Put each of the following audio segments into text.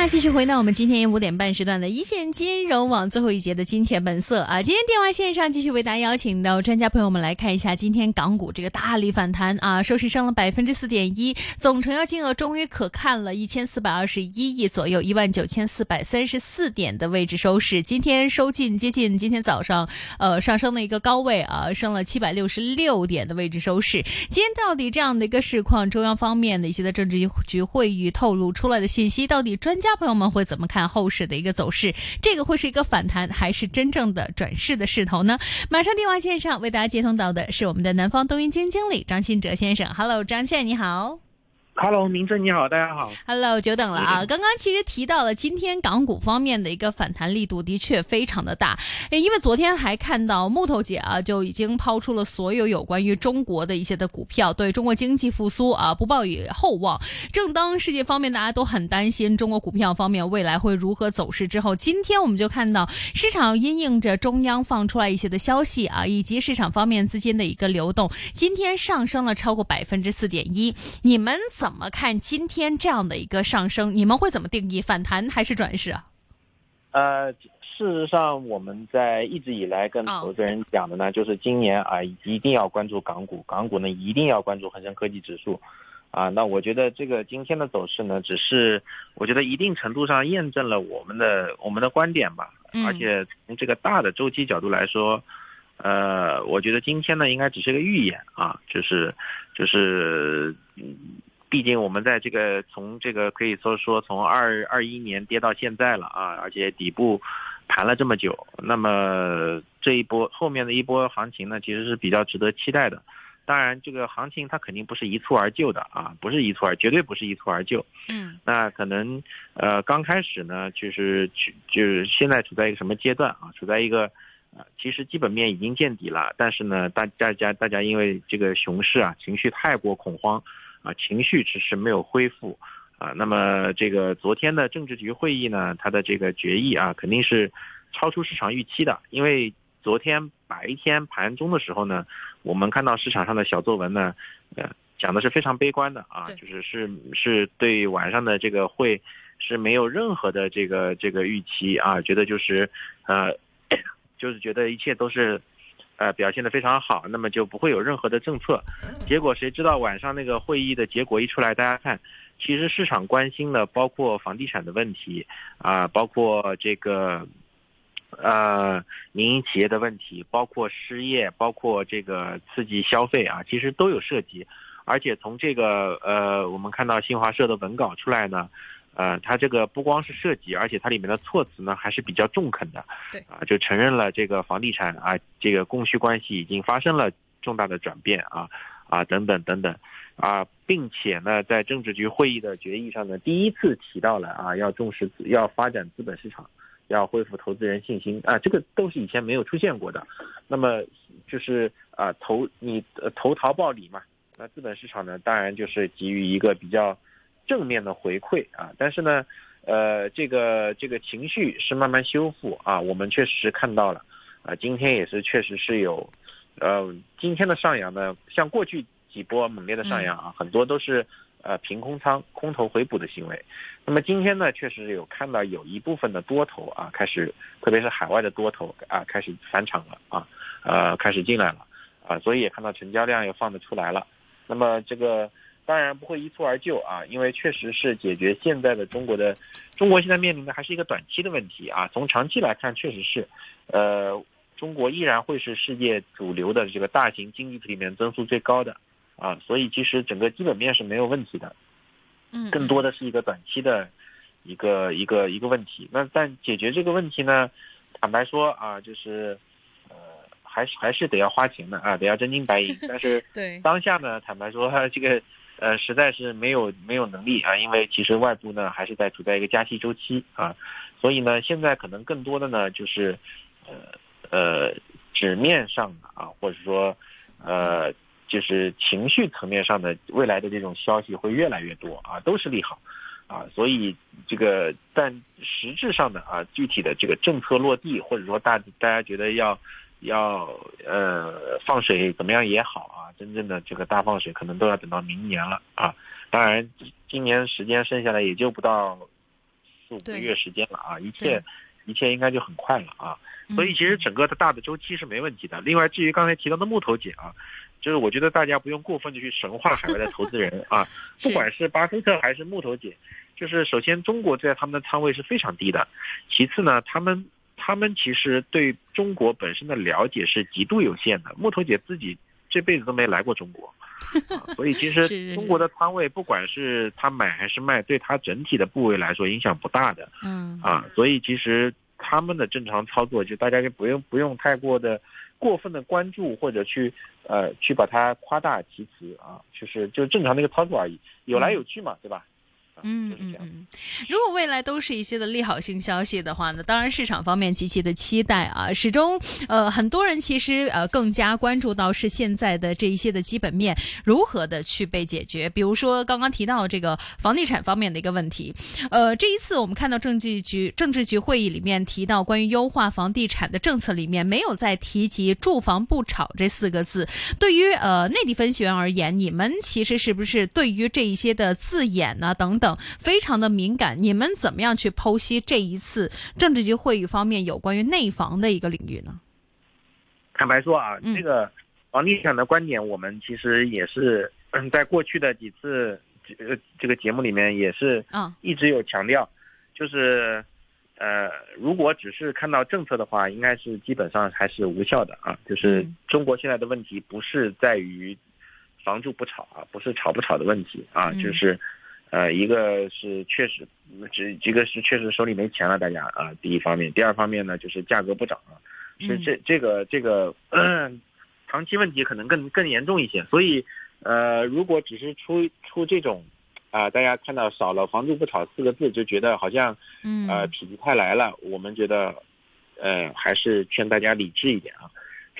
那继续回到我们今天五点半时段的一线金融网最后一节的金钱本色啊！今天电话线上继续为大家邀请到专家朋友们来看一下今天港股这个大力反弹啊，收市升了百分之四点一，总成交金额终于可看了一千四百二十一亿左右，一万九千四百三十四点的位置收市。今天收进接近今天早上呃上升的一个高位啊，升了七百六十六点的位置收市。今天到底这样的一个市况，中央方面的一些的政治局会议透露出来的信息，到底专家朋友们会怎么看后市的一个走势？这个会是一个反弹，还是真正的转势的势头呢？马上电话线上为大家接通到的是我们的南方东云基金经理张新哲先生。Hello，张倩你好。Hello，明正你好，大家好。Hello，久等了啊！刚刚其实提到了今天港股方面的一个反弹力度的确非常的大，因为昨天还看到木头姐啊就已经抛出了所有有关于中国的一些的股票，对中国经济复苏啊不抱以厚望。正当世界方面大家都很担心中国股票方面未来会如何走势之后，今天我们就看到市场因应着中央放出来一些的消息啊，以及市场方面资金的一个流动，今天上升了超过百分之四点一。你们怎么看今天这样的一个上升？你们会怎么定义反弹还是转势啊？呃，事实上，我们在一直以来跟投资人讲的呢，就是今年啊，一定要关注港股，港股呢一定要关注恒生科技指数，啊，那我觉得这个今天的走势呢，只是我觉得一定程度上验证了我们的我们的观点吧，嗯而且从这个大的周期角度来说，呃，我觉得今天呢应该只是个预演啊，就是就是。嗯毕竟我们在这个从这个可以说说从二二一年跌到现在了啊，而且底部盘了这么久，那么这一波后面的一波行情呢，其实是比较值得期待的。当然，这个行情它肯定不是一蹴而就的啊，不是一蹴而，绝对不是一蹴而就。嗯，那可能呃刚开始呢，就是就是现在处在一个什么阶段啊？处在一个呃，其实基本面已经见底了，但是呢，大大家大家因为这个熊市啊，情绪太过恐慌。啊，情绪迟迟没有恢复，啊，那么这个昨天的政治局会议呢，它的这个决议啊，肯定是超出市场预期的，因为昨天白天盘中的时候呢，我们看到市场上的小作文呢，呃，讲的是非常悲观的啊，就是是是对晚上的这个会是没有任何的这个这个预期啊，觉得就是呃，就是觉得一切都是。呃，表现的非常好，那么就不会有任何的政策。结果谁知道晚上那个会议的结果一出来，大家看，其实市场关心的包括房地产的问题啊、包括这个呃民营企业的问题，包括失业，包括这个刺激消费啊，其实都有涉及。而且从这个呃，我们看到新华社的文稿出来呢。呃，它这个不光是涉及，而且它里面的措辞呢还是比较中肯的，对啊，就承认了这个房地产啊，这个供需关系已经发生了重大的转变啊啊等等等等啊，并且呢，在政治局会议的决议上呢，第一次提到了啊，要重视要发展资本市场，要恢复投资人信心啊，这个都是以前没有出现过的。那么就是啊，投你投桃报李嘛，那资本市场呢，当然就是给予一个比较。正面的回馈啊，但是呢，呃，这个这个情绪是慢慢修复啊，我们确实看到了。啊，今天也是确实是有，呃，今天的上扬呢，像过去几波猛烈的上扬啊，很多都是呃凭空仓空头回补的行为，那么今天呢，确实有看到有一部分的多头啊，开始特别是海外的多头啊，开始返场了啊，呃，开始进来了。啊，所以也看到成交量又放得出来了，那么这个。当然不会一蹴而就啊，因为确实是解决现在的中国的，中国现在面临的还是一个短期的问题啊。从长期来看，确实是，呃，中国依然会是世界主流的这个大型经济体里面增速最高的啊，所以其实整个基本面是没有问题的，嗯，更多的是一个短期的一个一个一个问题。那但解决这个问题呢，坦白说啊，就是呃，还是还是得要花钱的啊，得要真金白银。但是 对当下呢，坦白说这个。呃，实在是没有没有能力啊，因为其实外部呢还是在处在一个加息周期啊，所以呢，现在可能更多的呢就是，呃呃纸面上的啊，或者说呃就是情绪层面上的未来的这种消息会越来越多啊，都是利好啊，所以这个但实质上的啊具体的这个政策落地，或者说大大家觉得要要呃放水怎么样也好啊。真正的这个大放水可能都要等到明年了啊！当然，今年时间剩下来也就不到四五个月时间了啊，一切一切应该就很快了啊。所以嗯其实整个的大的周期是没问题的。另外，至于刚才提到的木头姐啊，就是我觉得大家不用过分的去神话海外的投资人啊，不管是巴菲特还是木头姐，就是首先中国在他们的仓位是非常低的，其次呢，他们他们其实对中国本身的了解是极度有限的。木头姐自己这辈子都没来过中国，啊、所以其实中国的仓位，不管是他买还是卖，对他整体的部位来说影响不大的。嗯啊，所以其实他们的正常操作，就大家就不用不用太过的过分的关注或者去呃去把它夸大其词啊，就是就正常的一个操作而已，有来有去嘛，对吧？啊嗯。嗯嗯，如果未来都是一些的利好性消息的话呢，当然市场方面极其的期待啊。始终呃，很多人其实呃更加关注到是现在的这一些的基本面如何的去被解决。比如说刚刚提到这个房地产方面的一个问题，呃，这一次我们看到政治局政治局会议里面提到关于优化房地产的政策里面没有再提及住房不炒这四个字。对于呃内地分析员而言，你们其实是不是对于这一些的字眼呢、等等非常的敏感？你们怎么样去剖析这一次政治局会议方面有关于内防的一个领域呢？坦白说啊，嗯这个房地产的观点，我们其实也是嗯，在过去的几次这个这个节目里面也是啊，一直有强调，就是呃，如果只是看到政策的话，应该是基本上还是无效的啊。就是嗯中国现在的问题不是在于房住不炒啊，不是炒不炒的问题啊，嗯就是呃，一个是确实只一个是确实手里没钱了，大家啊，第一方面，第二方面呢就是价格不涨了，是嗯这这个这个。长期问题可能更更严重一些，所以，呃，如果只是出出这种，啊、大家看到少了“房住不炒”四个字，就觉得好像嗯呃否极泰来了。我们觉得，呃，还是劝大家理智一点啊。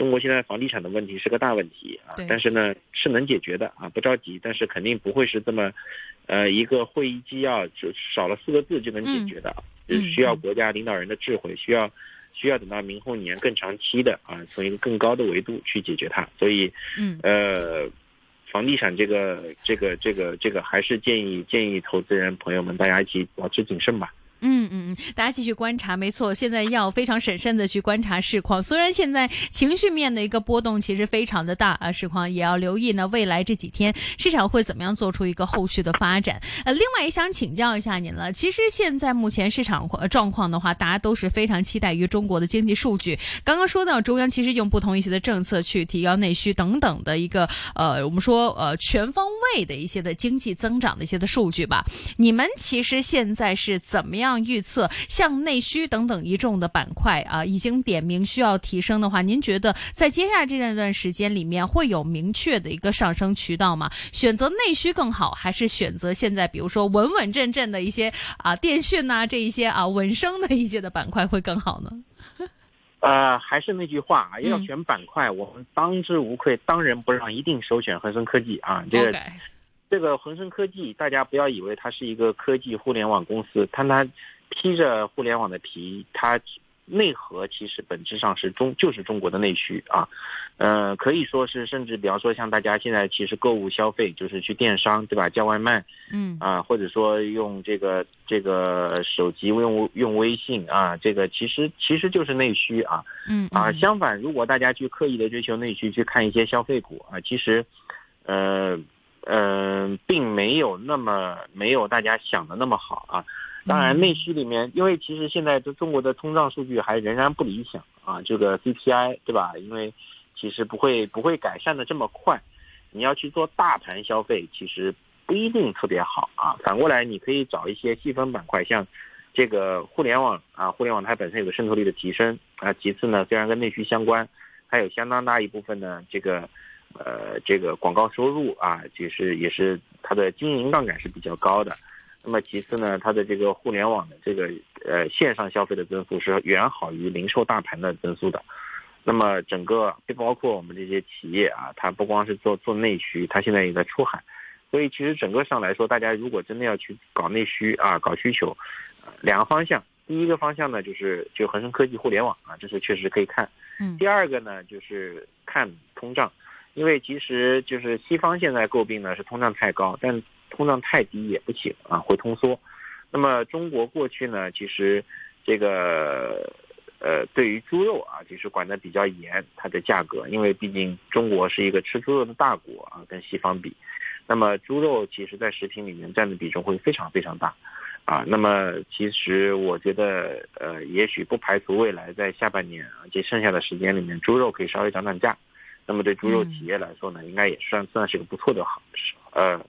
中国现在房地产的问题是个大问题啊，但是呢是能解决的啊，不着急，但是肯定不会是这么，呃，一个会议纪要就少了四个字就能解决的啊，嗯就需要嗯国家领导人的智慧，需要需要等到明后年更长期的啊，从一个更高的维度去解决它。所以，嗯呃，房地产这个这个这个这个还是建议建议投资人朋友们大家一起保持谨慎吧。嗯嗯嗯，大家继续观察，没错，现在要非常审慎的去观察市况。虽然现在情绪面的一个波动其实非常的大啊，市况也要留意呢。未来这几天市场会怎么样做出一个后续的发展？呃，另外也想请教一下您了。其实现在目前市场状况的话，大家都是非常期待于中国的经济数据。刚刚说到中央其实用不同一些的政策去提高内需等等的一个呃，我们说呃全方位的一些的经济增长的一些的数据吧。你们其实现在是怎么样预测，像内需等等一众的板块啊，已经点名需要提升的话，您觉得在接下来这段时间里面会有明确的一个上升渠道吗？选择内需更好，还是选择现在比如说稳稳阵阵的一些啊电讯呐、这一些啊稳升的一些的板块会更好呢？呃，还是那句话啊，要嗯选板块，我们当之无愧，当仁不让，一定首选恒生科技啊。这个这个恒生科技，大家不要以为它是一个科技互联网公司，它它披着互联网的皮，它内核其实本质上是中就是中国的内需啊，呃，可以说是甚至比方说像大家现在其实购物消费就是去电商对吧，叫外卖嗯。啊，或者说用这个这个手机用用微信啊，这个其实其实就是内需啊。嗯啊，嗯相反，如果大家去刻意的追求内需，去看一些消费股啊，其实，呃，呃，并没有那么没有大家想的那么好啊。当然，嗯内需里面，因为其实现在这中国的通胀数据还仍然不理想啊，这个 CPI 对吧？因为其实不会不会改善的这么快，你要去做大盘消费，其实不一定特别好啊。反过来，你可以找一些细分板块，像这个互联网啊，互联网它本身有个渗透率的提升啊。其次呢，虽然跟内需相关，还有相当大一部分呢，这个呃这个广告收入啊，就是也是它的经营杠杆是比较高的。那么其次呢，它的这个互联网的这个呃线上消费的增速是远好于零售大盘的增速的。那么整个包括我们这些企业啊，它不光是做做内需，它现在也在出海。所以其实整个上来说，大家如果真的要去搞内需啊，搞需求，呃两个方向。第一个方向呢，就是就恒生科技互联网啊，这是确实可以看。嗯第二个呢，就是看通胀，因为其实就是西方现在诟病呢是通胀太高，但通胀太低也不行啊，会通缩。那么中国过去呢，其实这个呃，对于猪肉啊，其实管得比较严，它的价格，因为毕竟中国是一个吃猪肉的大国啊，跟西方比，那么猪肉其实在食品里面占的比重会非常非常大。啊，那么其实我觉得，呃，也许不排除未来在下半年啊，这剩下的时间里面，猪肉可以稍微涨涨价。那么对猪肉企业来说呢，应该也算算是个不错的行，呃，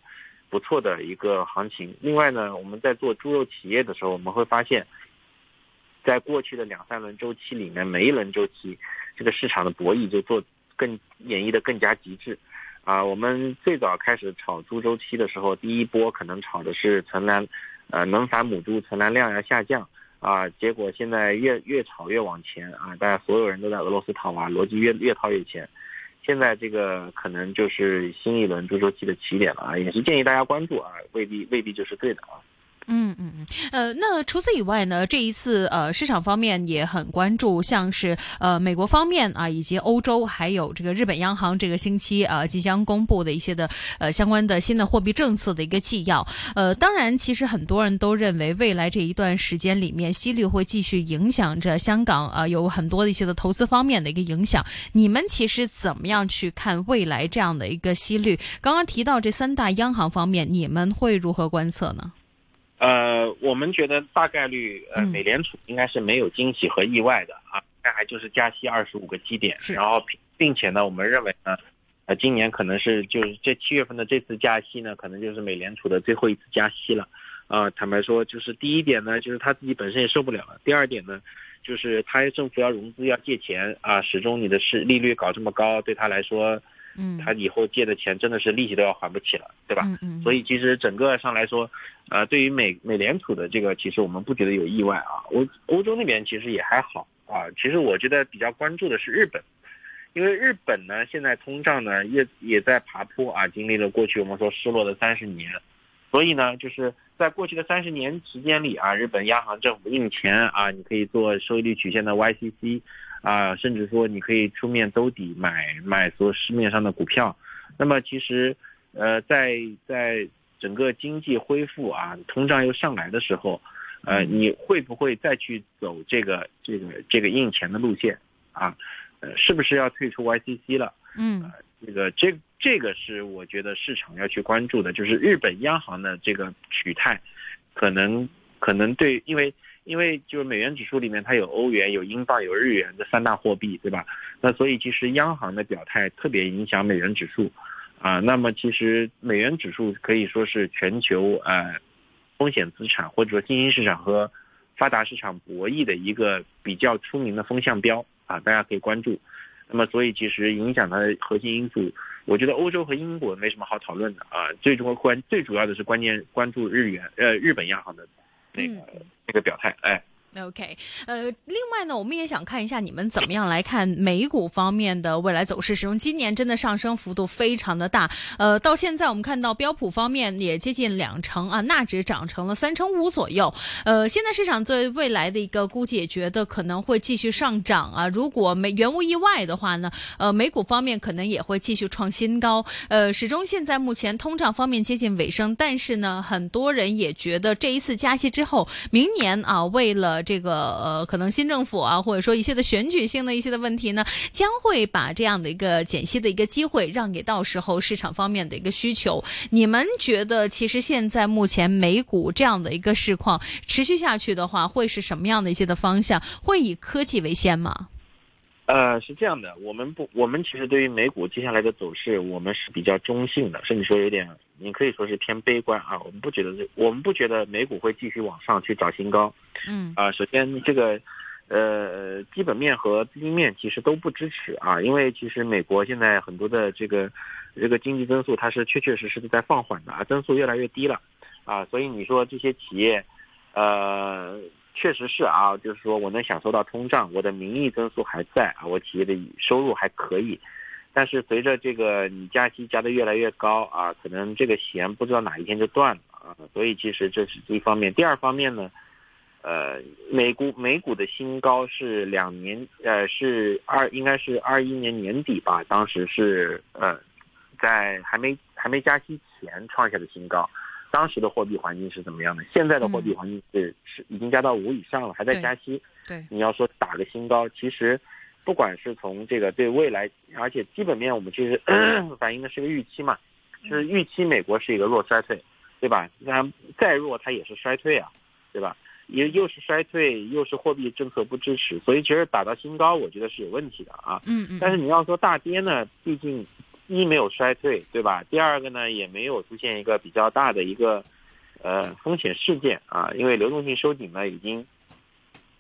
不错的一个行情。另外呢，我们在做猪肉企业的时候，我们会发现，在过去的两三轮周期里面，每一轮周期，这个市场的博弈就做更演绎的更加极致。啊，我们最早开始炒猪周期的时候，第一波可能炒的是存栏。呃，能繁母猪存栏量要下降啊，结果现在越越炒越往前啊，大家所有人都在俄罗斯套娃，逻辑越越套越前，现在这个可能就是新一轮猪周期的起点了啊，也是建议大家关注啊，未必未必就是对的啊。嗯嗯嗯，呃，那除此以外呢？这一次呃，市场方面也很关注，像是呃美国方面啊，以及欧洲，还有这个日本央行这个星期啊即将公布的一些的呃相关的新的货币政策的一个纪要。呃，当然，其实很多人都认为未来这一段时间里面，息率会继续影响着香港啊，有很多的一些的投资方面的一个影响。你们其实怎么样去看未来这样的一个息率？刚刚提到这三大央行方面，你们会如何观测呢？呃，我们觉得大概率，呃，美联储应该是没有惊喜和意外的啊，大概就是加息二十五个基点，然后并且呢，我们认为呢，呃，今年可能是就是这七月份的这次加息呢，可能就是美联储的最后一次加息了，啊，坦白说，就是第一点呢，就是他自己本身也受不了了，第二点呢，就是他政府要融资要借钱啊，始终你的是利率搞这么高，对他来说。嗯，他以后借的钱真的是利息都要还不起了，对吧？嗯嗯。所以其实整个上来说，呃，对于美美联储的这个，其实我们不觉得有意外啊。欧欧洲那边其实也还好啊。其实我觉得比较关注的是日本，因为日本呢现在通胀呢也也在爬坡啊，经历了过去我们说失落的三十年，所以呢就是在过去的三十年时间里啊，日本央行政府印钱啊，你可以做收益率曲线的 YCC。啊，甚至说你可以出面兜底买买所市面上的股票，那么其实，呃，在在整个经济恢复啊，通胀又上来的时候，呃，你会不会再去走这个这个这个印钱的路线啊？呃，是不是要退出 YCC 了？嗯，这个这这个是我觉得市场要去关注的，就是日本央行的这个取态，可能可能对，因为。因为就是美元指数里面它有欧元、有英镑、有日元这三大货币，对吧？那所以其实央行的表态特别影响美元指数，啊，那么其实美元指数可以说是全球呃风险资产或者说新兴市场和发达市场博弈的一个比较出名的风向标啊，大家可以关注。那么所以其实影响它的核心因素，我觉得欧洲和英国没什么好讨论的啊，最终关最主要的是关键关注日元呃日本央行的。那个那个表态，哎。OK，呃，另外呢，我们也想看一下你们怎么样来看美股方面的未来走势。使用今年真的上升幅度非常的大，呃，到现在我们看到标普方面也接近两成啊，纳指涨成了三成五左右。呃，现在市场对未来的一个估计也觉得可能会继续上涨啊。如果没原无意外的话呢，呃，美股方面可能也会继续创新高。呃，始终现在目前通胀方面接近尾声，但是呢，很多人也觉得这一次加息之后，明年啊，为了这个呃，可能新政府啊，或者说一些的选举性的一些的问题呢，将会把这样的一个减息的一个机会让给到时候市场方面的一个需求。你们觉得，其实现在目前美股这样的一个市况持续下去的话，会是什么样的一些的方向？会以科技为先吗？呃，是这样的，我们不，我们其实对于美股接下来的走势，我们是比较中性的，甚至说有点，你可以说是偏悲观啊。我们不觉得这，我们不觉得美股会继续往上去找新高。嗯。啊，首先这个，呃，基本面和资金面其实都不支持啊，因为其实美国现在很多的这个这个经济增速它是确确实实的在放缓的啊，增速越来越低了啊，所以你说这些企业，呃。确实是啊，就是说我能享受到通胀，我的名义增速还在啊，我企业的收入还可以，但是随着这个你加息加的越来越高啊，可能这个弦不知道哪一天就断了啊，所以其实这是一方面。第二方面呢，呃，美股美股的新高是两年，呃，是二应该是二一年年底吧，当时是呃，在还没还没加息前创下的新高。当时的货币环境是怎么样的？现在的货币环境是是已经加到五以上了，还在加息。对，你要说打个新高，其实不管是从这个对未来，而且基本面我们其实 反映的是个预期嘛，是预期美国是一个弱衰退，对吧？那再弱它也是衰退啊，对吧？也又是衰退，又是货币政策不支持，所以其实打到新高，我觉得是有问题的啊。嗯嗯。但是你要说大跌呢，毕竟一没有衰退，对吧？第二个呢，也没有出现一个比较大的一个呃风险事件啊，因为流动性收紧呢，已经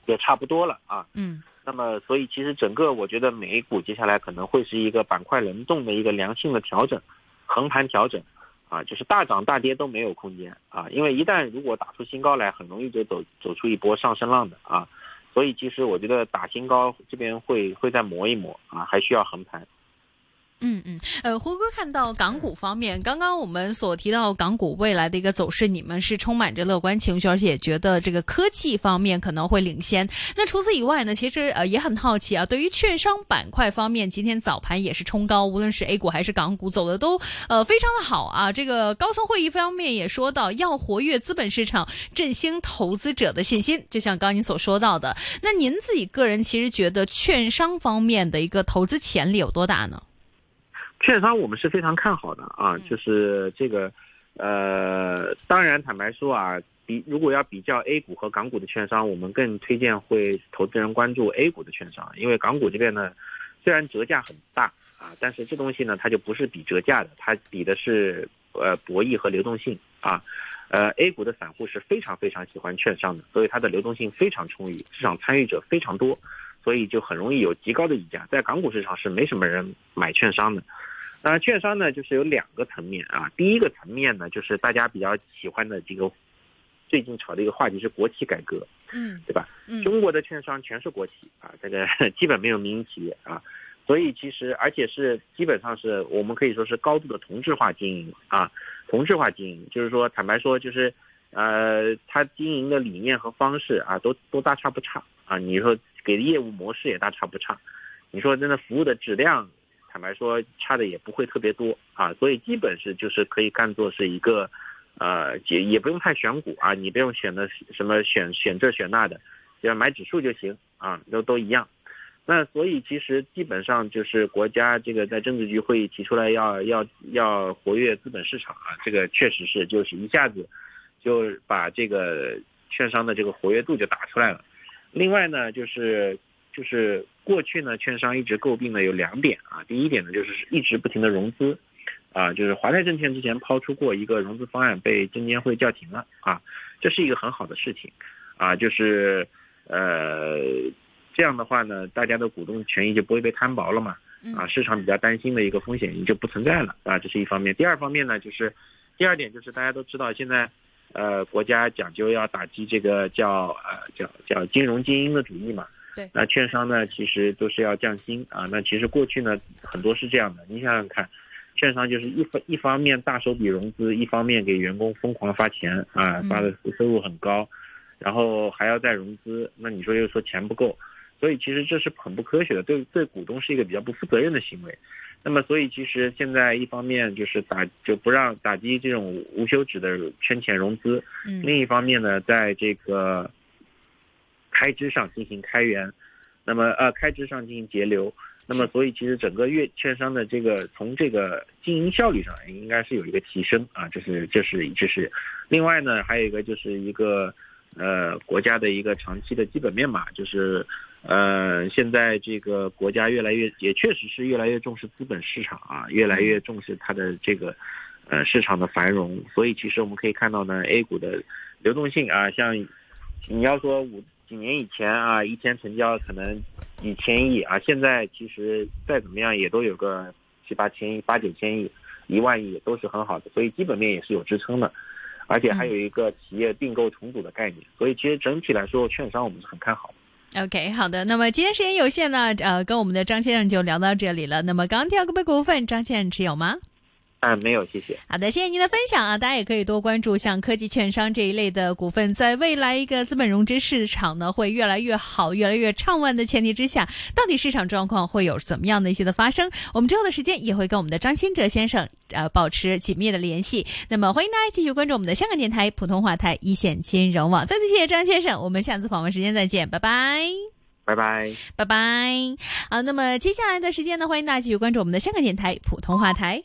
也差不多了啊。嗯。那么，所以其实整个我觉得美股接下来可能会是一个板块轮动的一个良性的调整，横盘调整。啊，就是大涨大跌都没有空间啊，因为一旦如果打出新高来，很容易就走走出一波上升浪的啊，所以其实我觉得打新高这边会会再磨一磨啊，还需要横盘。嗯嗯，呃，胡哥看到港股方面，刚刚我们所提到港股未来的一个走势，你们是充满着乐观情绪，而且也觉得这个科技方面可能会领先。那除此以外呢，其实呃也很好奇啊，对于券商板块方面，今天早盘也是冲高，无论是 A 股还是港股走的都呃非常的好啊。这个高层会议方面也说到要活跃资本市场，振兴投资者的信心，就像刚您所说到的。那您自己个人其实觉得券商方面的一个投资潜力有多大呢？券商我们是非常看好的啊，就是这个，呃，当然坦白说啊，比如果要比较 A 股和港股的券商，我们更推荐会投资人关注 A 股的券商，因为港股这边呢，虽然折价很大啊，但是这东西呢，它就不是比折价的，它比的是呃博弈和流动性啊，呃 A 股的散户是非常非常喜欢券商的，所以它的流动性非常充裕，市场参与者非常多，所以就很容易有极高的溢价，在港股市场是没什么人买券商的。那券商呢，就是有两个层面啊。第一个层面呢，就是大家比较喜欢的这个最近炒的一个话题是国企改革，嗯，对吧？嗯，中国的券商全是国企啊，这个 基本没有民营企业啊，所以其实而且是基本上是我们可以说是高度的同质化经营啊，同质化经营，就是说坦白说就是呃，它经营的理念和方式啊，都都大差不差啊。你说给的业务模式也大差不差，你说真的服务的质量。坦白说，差的也不会特别多啊，所以基本是就是可以看作是一个，呃，也也不用太选股啊，你不用选的什么选选这选那的，只要买指数就行啊，都都一样。那所以其实基本上就是国家这个在政治局会议提出来要要要活跃资本市场啊，这个确实是就是一下子就把这个券商的这个活跃度就打出来了。另外呢，就是就是。过去呢，券商一直诟病的有两点啊。第一点呢，就是一直不停的融资，啊，就是华泰证券之前抛出过一个融资方案，被证监会叫停了啊。这是一个很好的事情，啊，就是呃这样的话呢，大家的股东权益就不会被摊薄了嘛，啊，市场比较担心的一个风险也就不存在了啊。这是一方面。第二方面呢，就是第二点就是大家都知道，现在呃国家讲究要打击这个叫呃叫叫金融精英的主义嘛。对，那券商呢，其实都是要降薪啊。那其实过去呢，很多是这样的。你想想看，券商就是一方一方面大手笔融资，一方面给员工疯狂发钱啊，发的收入很高，然后还要再融资。那你说又说钱不够，所以其实这是很不科学的，对对股东是一个比较不负责任的行为。那么所以其实现在一方面就是打就不让打击这种无休止的圈钱融资，另一方面呢，在这个。开支上进行开源，那么呃，开支上进行节流，那么所以其实整个月券商的这个从这个经营效率上应该是有一个提升啊，这是这是这是，另外呢还有一个就是一个呃国家的一个长期的基本面嘛，就是呃现在这个国家越来越也确实是越来越重视资本市场啊，越来越重视它的这个呃市场的繁荣，所以其实我们可以看到呢，A 股的流动性啊，像你要说五。几年以前啊，一天成交可能几千亿啊，现在其实再怎么样也都有个七八千亿、八九千亿、一万亿都是很好的，所以基本面也是有支撑的，而且还有一个企业并购重组的概念，所以其实整体来说，券商我们是很看好的。OK，好的，那么今天时间有限呢，呃，跟我们的张先生就聊到这里了。那么钢铁股股份，张先生持有吗？啊，没有，谢谢。好的，谢谢您的分享啊！大家也可以多关注像科技券商这一类的股份，在未来一个资本融资市场呢会越来越好、越来越畅旺的前提之下，到底市场状况会有怎么样的一些的发生？我们之后的时间也会跟我们的张新哲先生。呃保持紧密的联系。那么欢迎大家继续关注我们的香港电台普通话台一线金融网。再次谢谢张先生，我们下次访问时间再见，拜拜。拜拜，拜拜。好，那么接下来的时间呢，欢迎大家继续关注我们的香港电台普通话台。